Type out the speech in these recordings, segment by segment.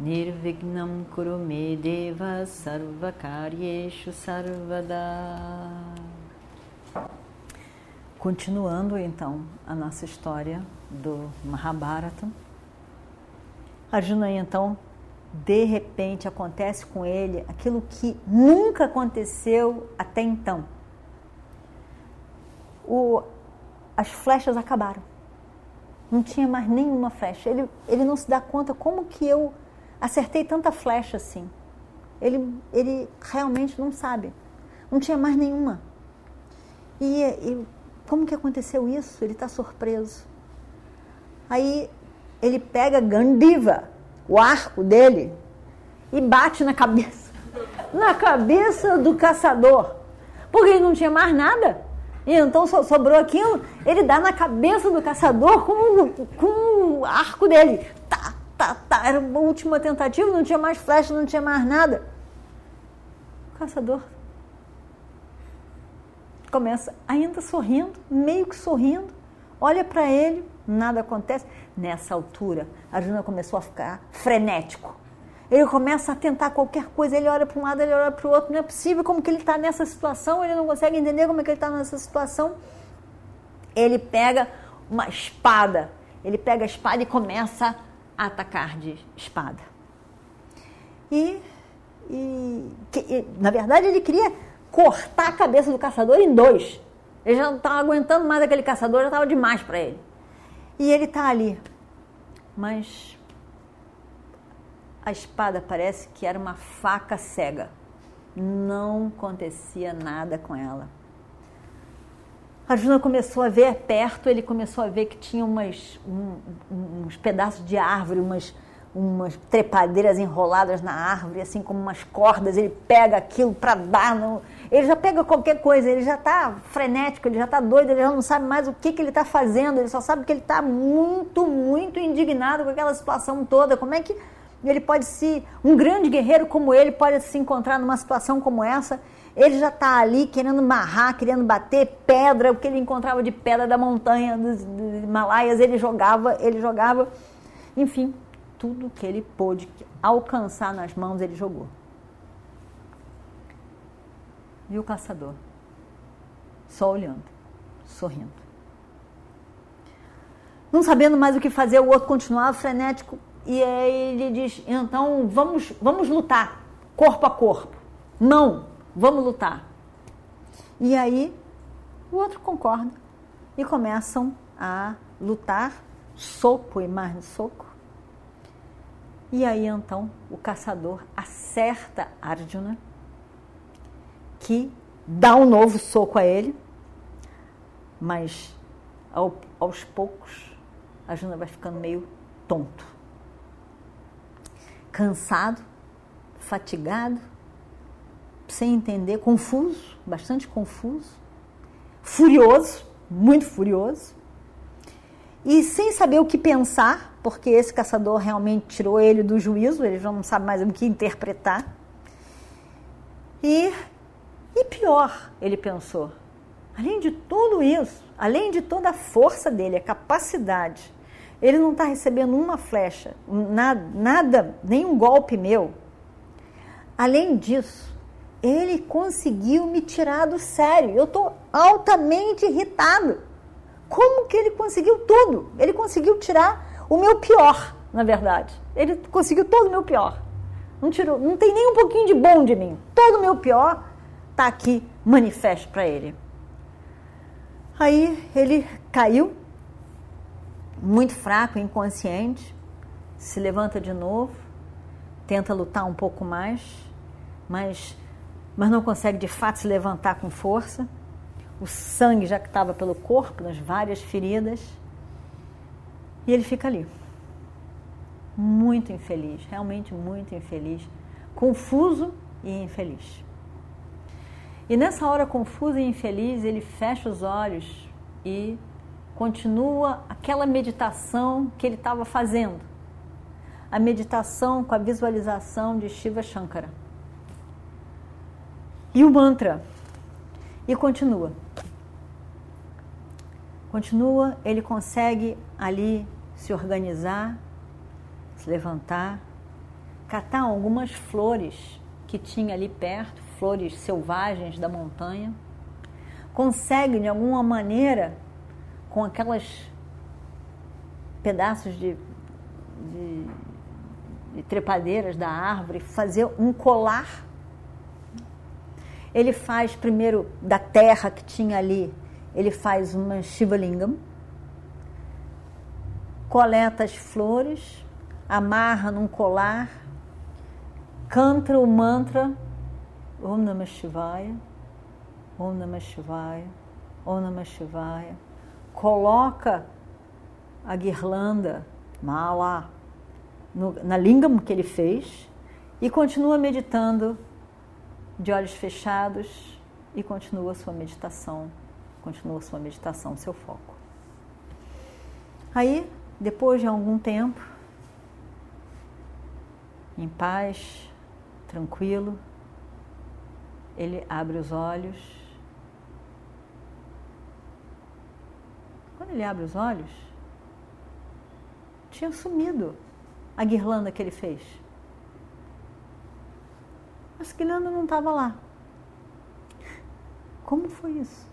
Nirvignam Kurume Deva Sarvakaryeshu Sarvada Continuando então a nossa história do Mahabharata. Arjuna então, de repente, acontece com ele aquilo que nunca aconteceu até então. O, as flechas acabaram. Não tinha mais nenhuma flecha. Ele, ele não se dá conta como que eu acertei tanta flecha assim. Ele, ele realmente não sabe. Não tinha mais nenhuma. E, e como que aconteceu isso? Ele está surpreso. Aí ele pega Gandiva, o arco dele, e bate na cabeça. Na cabeça do caçador. Porque ele não tinha mais nada. E então so, sobrou aquilo, ele dá na cabeça do caçador com, com o arco dele. Tá, tá. Era a última tentativa, não tinha mais flecha, não tinha mais nada. O caçador começa ainda sorrindo, meio que sorrindo, olha para ele, nada acontece. Nessa altura, a Juna começou a ficar frenético. Ele começa a tentar qualquer coisa, ele olha para um lado, ele olha para o outro, não é possível como que ele está nessa situação, ele não consegue entender como é que ele está nessa situação. Ele pega uma espada, ele pega a espada e começa a atacar de espada. E, e, e na verdade ele queria cortar a cabeça do caçador em dois. Ele já não estava aguentando mais aquele caçador, já estava demais para ele. E ele está ali. Mas a espada parece que era uma faca cega. Não acontecia nada com ela. Arjuna começou a ver perto, ele começou a ver que tinha umas, um, uns pedaços de árvore, umas, umas trepadeiras enroladas na árvore, assim como umas cordas. Ele pega aquilo para dar no, ele já pega qualquer coisa, ele já está frenético, ele já está doido, ele já não sabe mais o que, que ele está fazendo, ele só sabe que ele está muito, muito indignado com aquela situação toda. Como é que ele pode se. Um grande guerreiro como ele pode se encontrar numa situação como essa? Ele já está ali querendo marrar, querendo bater pedra, o que ele encontrava de pedra da montanha dos, dos Himalaias, ele jogava, ele jogava. Enfim, tudo que ele pôde alcançar nas mãos, ele jogou e o caçador, só olhando, sorrindo. Não sabendo mais o que fazer, o outro continuava frenético e aí ele diz: então vamos, vamos lutar, corpo a corpo. Não, vamos lutar. E aí o outro concorda e começam a lutar, soco e mais soco. E aí então o caçador acerta Arjuna que dá um novo soco a ele, mas ao, aos poucos a Juna vai ficando meio tonto, cansado, fatigado, sem entender, confuso, bastante confuso, furioso, muito furioso, e sem saber o que pensar, porque esse caçador realmente tirou ele do juízo, ele já não sabe mais o que interpretar. E e pior, ele pensou, além de tudo isso, além de toda a força dele, a capacidade, ele não está recebendo uma flecha, nada, nada, nenhum golpe meu. Além disso, ele conseguiu me tirar do sério. Eu estou altamente irritado. Como que ele conseguiu tudo? Ele conseguiu tirar o meu pior, na verdade. Ele conseguiu todo o meu pior. Não tirou, não tem nem um pouquinho de bom de mim. Todo o meu pior está aqui manifesto para ele. Aí ele caiu, muito fraco, inconsciente, se levanta de novo, tenta lutar um pouco mais, mas, mas não consegue de fato se levantar com força. O sangue já que estava pelo corpo, nas várias feridas, e ele fica ali, muito infeliz, realmente muito infeliz, confuso e infeliz. E nessa hora confusa e infeliz, ele fecha os olhos e continua aquela meditação que ele estava fazendo. A meditação com a visualização de Shiva Shankara. E o mantra. E continua. Continua, ele consegue ali se organizar, se levantar, catar algumas flores que tinha ali perto, flores selvagens da montanha. Consegue, de alguma maneira, com aquelas pedaços de, de, de trepadeiras da árvore, fazer um colar. Ele faz primeiro da terra que tinha ali, ele faz uma Shivalingam, coleta as flores, amarra num colar, canta o mantra Om Namah Shivaya, Om Namah Shivaya, Om Namah Shivaya. Coloca a guirlanda, mala, no, na lingam que ele fez e continua meditando de olhos fechados e continua sua meditação, continua sua meditação, seu foco. Aí, depois de algum tempo, em paz, tranquilo, ele abre os olhos Quando ele abre os olhos, tinha sumido a guirlanda que ele fez. Mas guirlanda não estava lá. Como foi isso?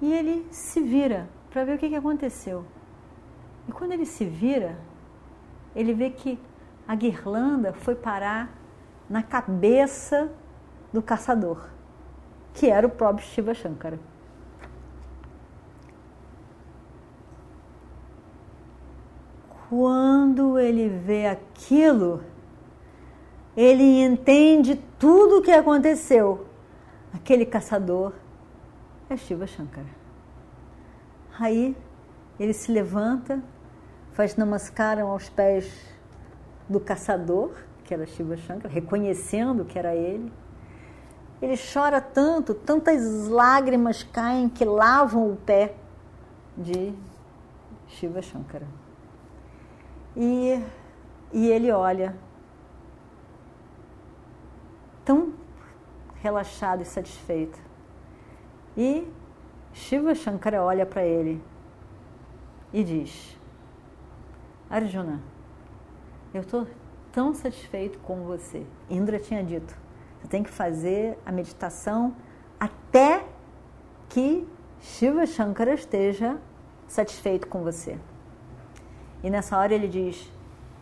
E ele se vira para ver o que, que aconteceu. E quando ele se vira, ele vê que a guirlanda foi parar na cabeça do caçador, que era o próprio Shiva Shankara. quando ele vê aquilo, ele entende tudo o que aconteceu. Aquele caçador é Shiva Shankara. Aí ele se levanta, faz namaskaram aos pés do caçador, que era Shiva Shankara, reconhecendo que era ele. Ele chora tanto, tantas lágrimas caem que lavam o pé de Shiva Shankara. E, e ele olha tão relaxado e satisfeito. E Shiva Shankara olha para ele e diz: Arjuna, eu estou tão satisfeito com você. Indra tinha dito: você tem que fazer a meditação até que Shiva Shankara esteja satisfeito com você. E nessa hora ele diz: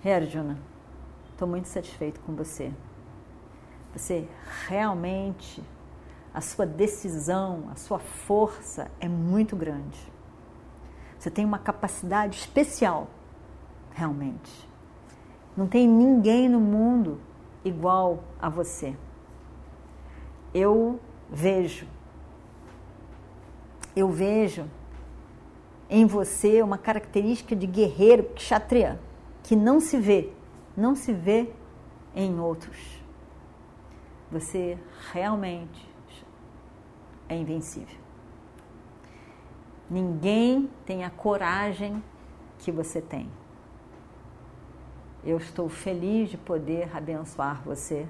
Hey Arjuna, estou muito satisfeito com você. Você realmente, a sua decisão, a sua força é muito grande. Você tem uma capacidade especial, realmente. Não tem ninguém no mundo igual a você. Eu vejo, eu vejo em você uma característica de guerreiro kshatriya que não se vê, não se vê em outros. Você realmente é invencível. Ninguém tem a coragem que você tem. Eu estou feliz de poder abençoar você.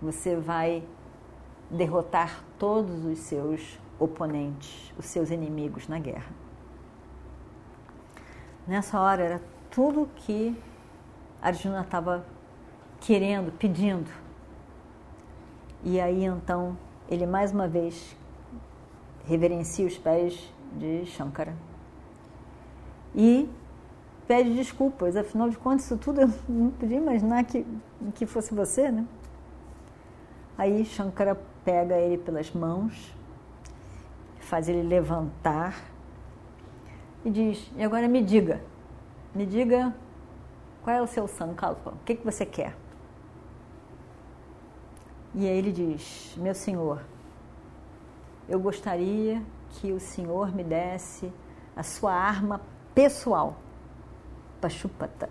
Você vai derrotar todos os seus oponentes, os seus inimigos na guerra. Nessa hora era tudo que Arjuna estava querendo, pedindo. E aí então ele mais uma vez reverencia os pés de Shankara e pede desculpas. Afinal de contas, isso tudo eu não podia imaginar que, que fosse você, né? Aí Shankara pega ele pelas mãos, faz ele levantar e diz: E agora me diga, me diga qual é o seu sankalpa, o que, que você quer? E aí ele diz: Meu senhor, eu gostaria que o senhor me desse a sua arma pessoal, Pashupata.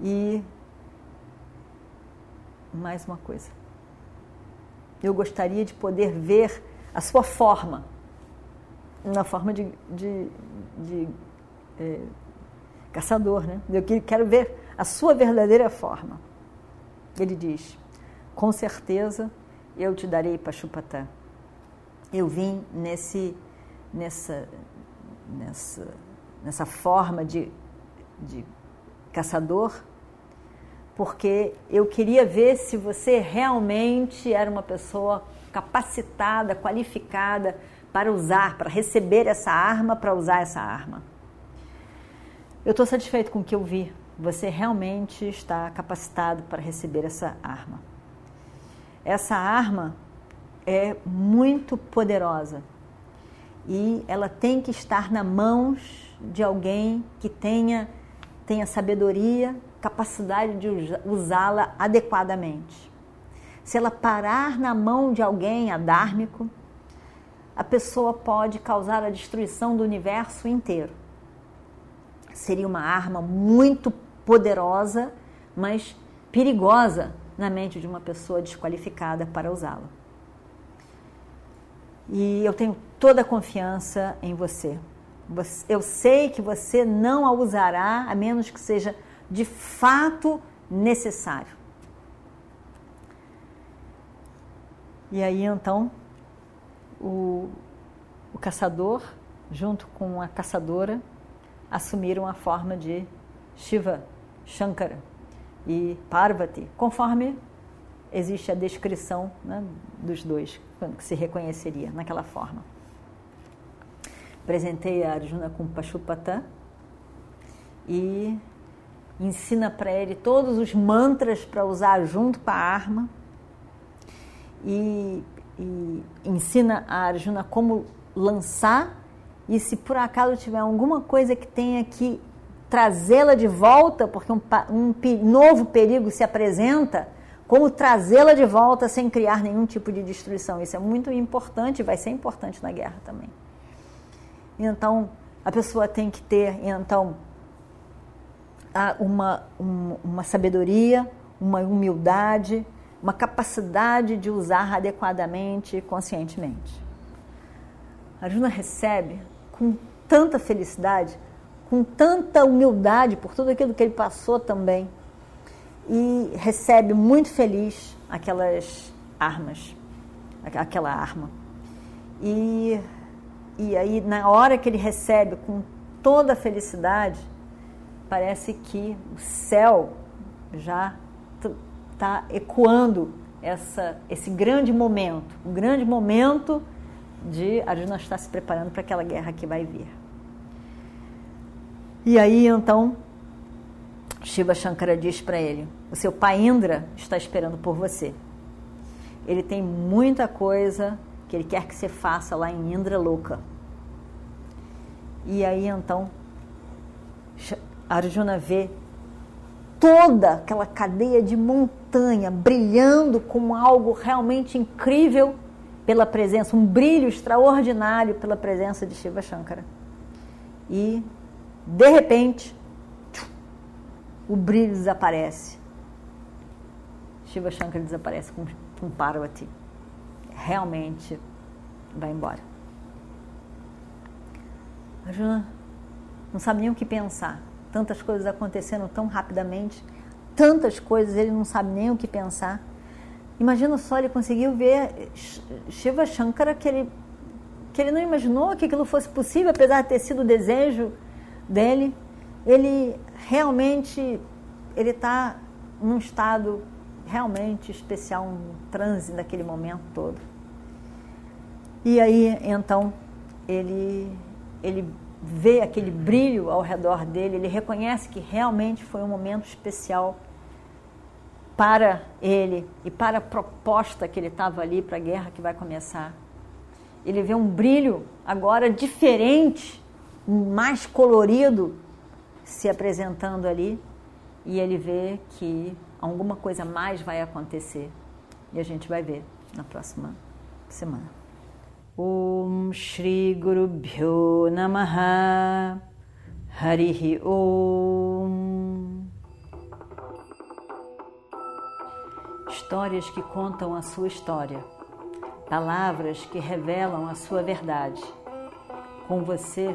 E mais uma coisa. Eu gostaria de poder ver a sua forma, na forma de, de, de é, caçador, né? Eu quero ver a sua verdadeira forma. Ele diz: Com certeza eu te darei Pachupatã. Eu vim nesse, nessa, nessa, nessa forma de, de caçador porque eu queria ver se você realmente era uma pessoa capacitada, qualificada para usar, para receber essa arma, para usar essa arma. Eu estou satisfeito com o que eu vi. Você realmente está capacitado para receber essa arma. Essa arma é muito poderosa e ela tem que estar na mãos de alguém que tenha, tenha sabedoria, capacidade de usá-la adequadamente. Se ela parar na mão de alguém adármico, a pessoa pode causar a destruição do universo inteiro. Seria uma arma muito poderosa, mas perigosa na mente de uma pessoa desqualificada para usá-la. E eu tenho toda a confiança em você. Eu sei que você não a usará a menos que seja de fato necessário. E aí então o, o caçador, junto com a caçadora, assumiram a forma de Shiva, Shankara e Parvati, conforme existe a descrição né, dos dois, que se reconheceria naquela forma. Apresentei a Arjuna com Pashupata e ensina para ele todos os mantras para usar junto com a arma e, e, ensina a Arjuna como lançar e se por acaso tiver alguma coisa que tenha que trazê-la de volta, porque um, um novo perigo se apresenta, como trazê-la de volta sem criar nenhum tipo de destruição. Isso é muito importante, vai ser importante na guerra também. Então, a pessoa tem que ter, então, uma, uma sabedoria, uma humildade, uma capacidade de usar adequadamente e conscientemente. A Juna recebe com tanta felicidade, com tanta humildade por tudo aquilo que ele passou também, e recebe muito feliz aquelas armas, aquela arma. E, e aí, na hora que ele recebe com toda a felicidade, parece que o céu já está ecoando essa, esse grande momento, um grande momento de Arjuna estar se preparando para aquela guerra que vai vir. E aí então Shiva Shankara diz para ele: o seu pai Indra está esperando por você. Ele tem muita coisa que ele quer que você faça lá em Indra Louca. E aí então Arjuna vê toda aquela cadeia de montanha brilhando com algo realmente incrível pela presença, um brilho extraordinário pela presença de Shiva Shankara. E, de repente, o brilho desaparece. Shiva Shankara desaparece com, com Parvati. Realmente vai embora. Arjuna não sabe nem o que pensar tantas coisas acontecendo tão rapidamente, tantas coisas, ele não sabe nem o que pensar. Imagina só, ele conseguiu ver Shiva Shankara que ele, que ele não imaginou que aquilo fosse possível, apesar de ter sido o desejo dele. Ele realmente ele está num estado realmente especial, um transe naquele momento todo. E aí, então, ele, ele vê aquele brilho ao redor dele, ele reconhece que realmente foi um momento especial para ele e para a proposta que ele estava ali para a guerra que vai começar. Ele vê um brilho agora diferente, mais colorido se apresentando ali e ele vê que alguma coisa mais vai acontecer e a gente vai ver na próxima semana. Om Shri Guru Bhyo Namaha Harihi Om Histórias que contam a sua história, palavras que revelam a sua verdade. Com você,